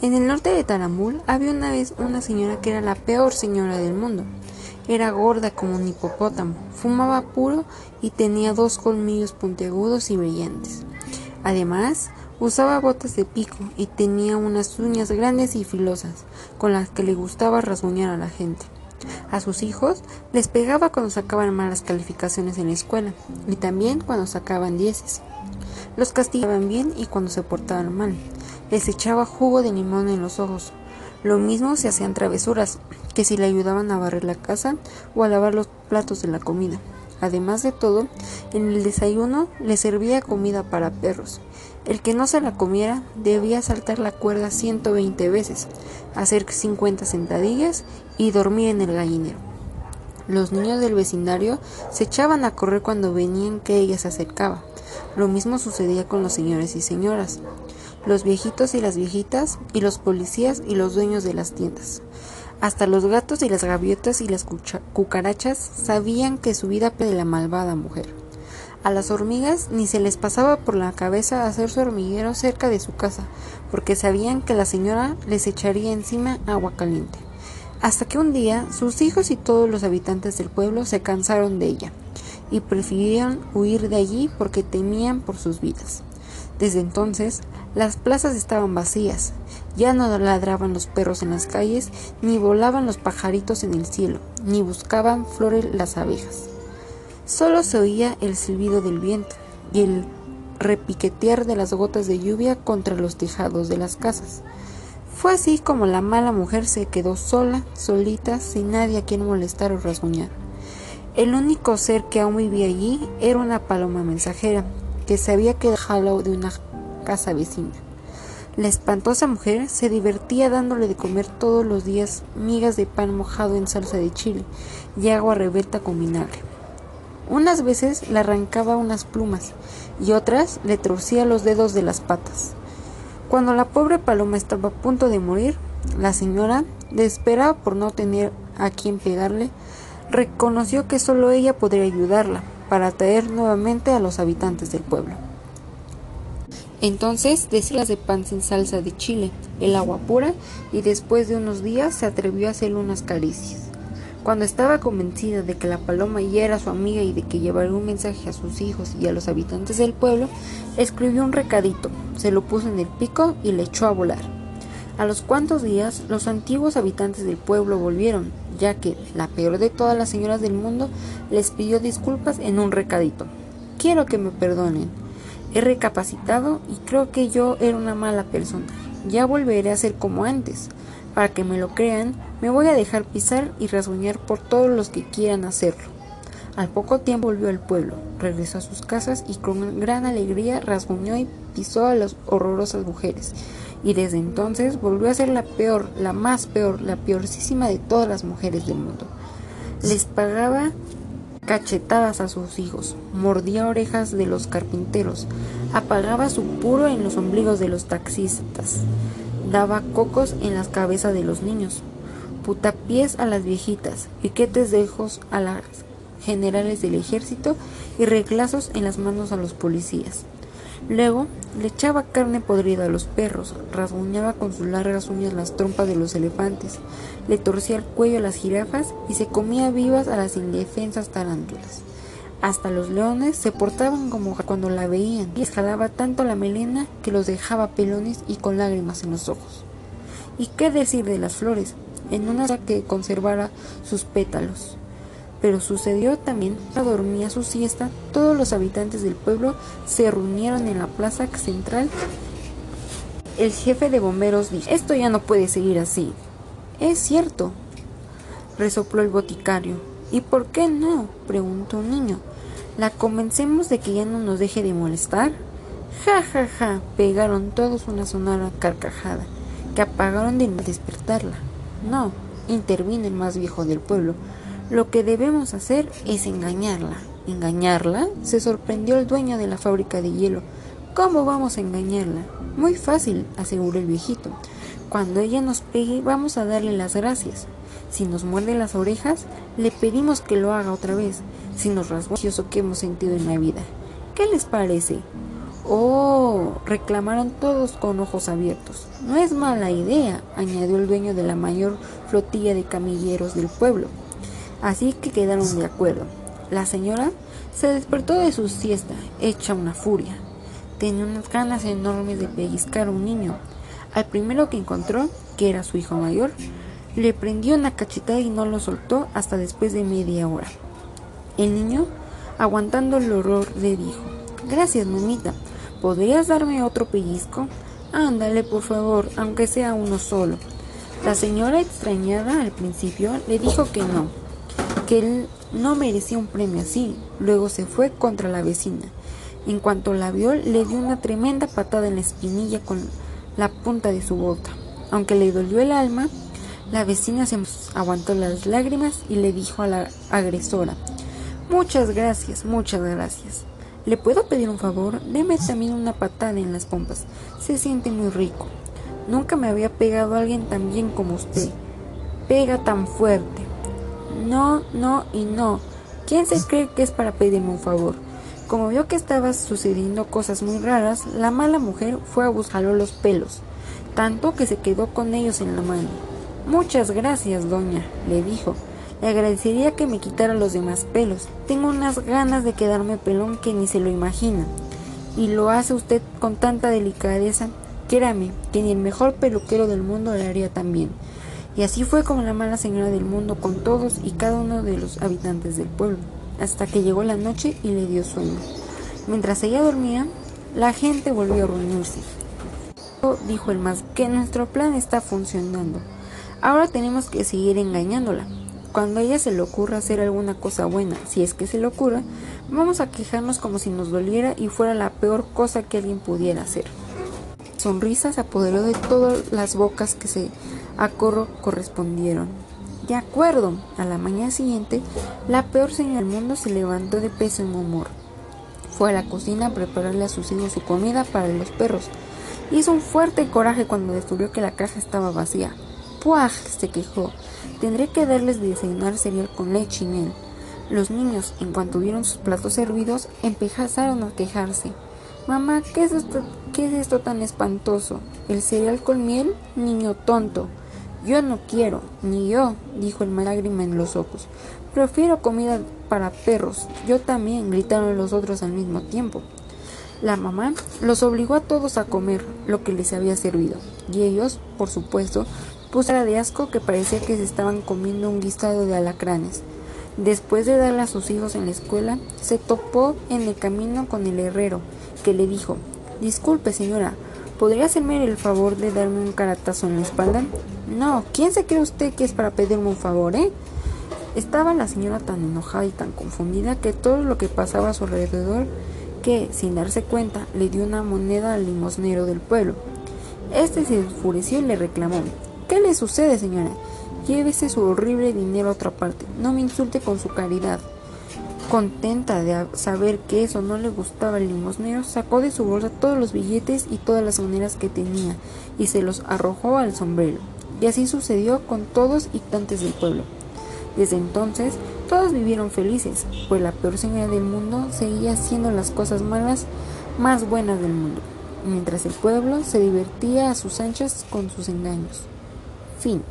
En el norte de Taramul había una vez una señora que era la peor señora del mundo. Era gorda como un hipopótamo, fumaba puro y tenía dos colmillos puntiagudos y brillantes. Además, usaba botas de pico y tenía unas uñas grandes y filosas, con las que le gustaba rasguñar a la gente. A sus hijos les pegaba cuando sacaban malas calificaciones en la escuela y también cuando sacaban dieces. Los castigaban bien y cuando se portaban mal les echaba jugo de limón en los ojos. Lo mismo se hacían travesuras, que si le ayudaban a barrer la casa o a lavar los platos de la comida. Además de todo, en el desayuno le servía comida para perros. El que no se la comiera debía saltar la cuerda 120 veces, hacer 50 sentadillas y dormir en el gallinero. Los niños del vecindario se echaban a correr cuando venían que ella se acercaba. Lo mismo sucedía con los señores y señoras los viejitos y las viejitas, y los policías y los dueños de las tiendas. Hasta los gatos y las gaviotas y las cucarachas sabían que su vida de la malvada mujer. A las hormigas ni se les pasaba por la cabeza hacer su hormiguero cerca de su casa, porque sabían que la señora les echaría encima agua caliente. Hasta que un día sus hijos y todos los habitantes del pueblo se cansaron de ella y prefirieron huir de allí porque temían por sus vidas. Desde entonces, las plazas estaban vacías, ya no ladraban los perros en las calles, ni volaban los pajaritos en el cielo, ni buscaban flores las abejas. Solo se oía el silbido del viento y el repiquetear de las gotas de lluvia contra los tejados de las casas. Fue así como la mala mujer se quedó sola, solita, sin nadie a quien molestar o rasguñar. El único ser que aún vivía allí era una paloma mensajera, que se había quedado de una casa vecina. La espantosa mujer se divertía dándole de comer todos los días migas de pan mojado en salsa de chile y agua revuelta con vinagre. Unas veces le arrancaba unas plumas y otras le torcía los dedos de las patas. Cuando la pobre paloma estaba a punto de morir, la señora, desesperada por no tener a quien pegarle, reconoció que solo ella podría ayudarla para atraer nuevamente a los habitantes del pueblo. Entonces decías de pan sin salsa de chile, el agua pura, y después de unos días se atrevió a hacerle unas caricias. Cuando estaba convencida de que la paloma ya era su amiga y de que llevaría un mensaje a sus hijos y a los habitantes del pueblo, escribió un recadito, se lo puso en el pico y le echó a volar. A los cuantos días, los antiguos habitantes del pueblo volvieron, ya que la peor de todas las señoras del mundo les pidió disculpas en un recadito. Quiero que me perdonen. He recapacitado y creo que yo era una mala persona. Ya volveré a ser como antes. Para que me lo crean, me voy a dejar pisar y rasguñar por todos los que quieran hacerlo. Al poco tiempo volvió al pueblo, regresó a sus casas y con gran alegría rasguñó y pisó a las horrorosas mujeres y desde entonces volvió a ser la peor, la más peor, la peorcísima de todas las mujeres del mundo. Les pagaba cachetadas a sus hijos, mordía orejas de los carpinteros, apagaba su puro en los ombligos de los taxistas, daba cocos en las cabezas de los niños, putapiés a las viejitas, piquetes de ojos a las generales del ejército y reglazos en las manos a los policías. Luego le echaba carne podrida a los perros, rasguñaba con sus largas uñas las trompas de los elefantes, le torcía el cuello a las jirafas y se comía vivas a las indefensas tarántulas. Hasta los leones se portaban como cuando la veían y escalaba tanto la melena que los dejaba pelones y con lágrimas en los ojos. ¿Y qué decir de las flores? En una que conservara sus pétalos. Pero sucedió también dormía su siesta, todos los habitantes del pueblo se reunieron en la plaza central. El jefe de bomberos dijo, esto ya no puede seguir así. Es cierto, resopló el boticario. ¿Y por qué no? preguntó un niño. ¿La convencemos de que ya no nos deje de molestar? Ja, ja, ja, pegaron todos una sonora carcajada, que apagaron de despertarla. No, intervino el más viejo del pueblo. Lo que debemos hacer es engañarla. ¿Engañarla? Se sorprendió el dueño de la fábrica de hielo. ¿Cómo vamos a engañarla? Muy fácil, aseguró el viejito. Cuando ella nos pegue, vamos a darle las gracias. Si nos muerde las orejas, le pedimos que lo haga otra vez. Si nos rasgó que hemos sentido en la vida. ¿Qué les parece? Oh, reclamaron todos con ojos abiertos. No es mala idea, añadió el dueño de la mayor flotilla de camilleros del pueblo. Así que quedaron de acuerdo. La señora se despertó de su siesta, hecha una furia. Tenía unas ganas enormes de pellizcar a un niño. Al primero que encontró, que era su hijo mayor, le prendió una cachetada y no lo soltó hasta después de media hora. El niño, aguantando el horror, le dijo, Gracias, mamita. ¿Podrías darme otro pellizco? Ándale, por favor, aunque sea uno solo. La señora extrañada al principio le dijo que no, que él no merecía un premio así. Luego se fue contra la vecina. En cuanto la vio, le dio una tremenda patada en la espinilla con la punta de su bota. Aunque le dolió el alma, la vecina se aguantó las lágrimas y le dijo a la agresora, Muchas gracias, muchas gracias. ¿Le puedo pedir un favor? Deme también una patada en las pompas. Se siente muy rico. Nunca me había pegado a alguien tan bien como usted. Pega tan fuerte. No, no y no. ¿Quién se cree que es para pedirme un favor? Como vio que estaban sucediendo cosas muy raras, la mala mujer fue a buscarlo los pelos, tanto que se quedó con ellos en la mano. Muchas gracias, doña, le dijo. Le agradecería que me quitara los demás pelos. Tengo unas ganas de quedarme pelón que ni se lo imagina. Y lo hace usted con tanta delicadeza. Créame, que ni el mejor peluquero del mundo le haría también. Y así fue como la mala señora del mundo con todos y cada uno de los habitantes del pueblo, hasta que llegó la noche y le dio sueño. Mientras ella dormía, la gente volvió a reunirse. Dijo el más que nuestro plan está funcionando. Ahora tenemos que seguir engañándola. Cuando a ella se le ocurra hacer alguna cosa buena, si es que se le ocurra, vamos a quejarnos como si nos doliera y fuera la peor cosa que alguien pudiera hacer. Sonrisas apoderó de todas las bocas que se a corro correspondieron. De acuerdo, a la mañana siguiente, la peor señora del mundo se levantó de peso en humor. Fue a la cocina a prepararle a sus hijos su comida para los perros. Hizo un fuerte coraje cuando descubrió que la caja estaba vacía. ¡Puaj! se quejó. Tendré que darles de desayunar cereal con leche y miel. Los niños, en cuanto vieron sus platos servidos, empezaron a quejarse. Mamá, ¿qué es esto, qué es esto tan espantoso? ¿El cereal con miel? Niño tonto. Yo no quiero, ni yo, dijo el lágrima en los ojos. Prefiero comida para perros. Yo también, gritaron los otros al mismo tiempo. La mamá los obligó a todos a comer lo que les había servido, y ellos, por supuesto, pusieron de asco que parecía que se estaban comiendo un guisado de alacranes. Después de darle a sus hijos en la escuela, se topó en el camino con el herrero, que le dijo Disculpe, señora, ¿podría hacerme el favor de darme un caratazo en la espalda? No, ¿quién se cree usted que es para pedirme un favor, eh? Estaba la señora tan enojada y tan confundida que todo lo que pasaba a su alrededor que, sin darse cuenta, le dio una moneda al limosnero del pueblo. Este se enfureció y le reclamó ¿Qué le sucede, señora? Llévese su horrible dinero a otra parte. No me insulte con su caridad. Contenta de saber que eso no le gustaba al limosnero, sacó de su bolsa todos los billetes y todas las monedas que tenía y se los arrojó al sombrero. Y así sucedió con todos y tantos del pueblo. Desde entonces, todos vivieron felices, pues la peor señora del mundo seguía haciendo las cosas malas más buenas del mundo, mientras el pueblo se divertía a sus anchas con sus engaños. Fin.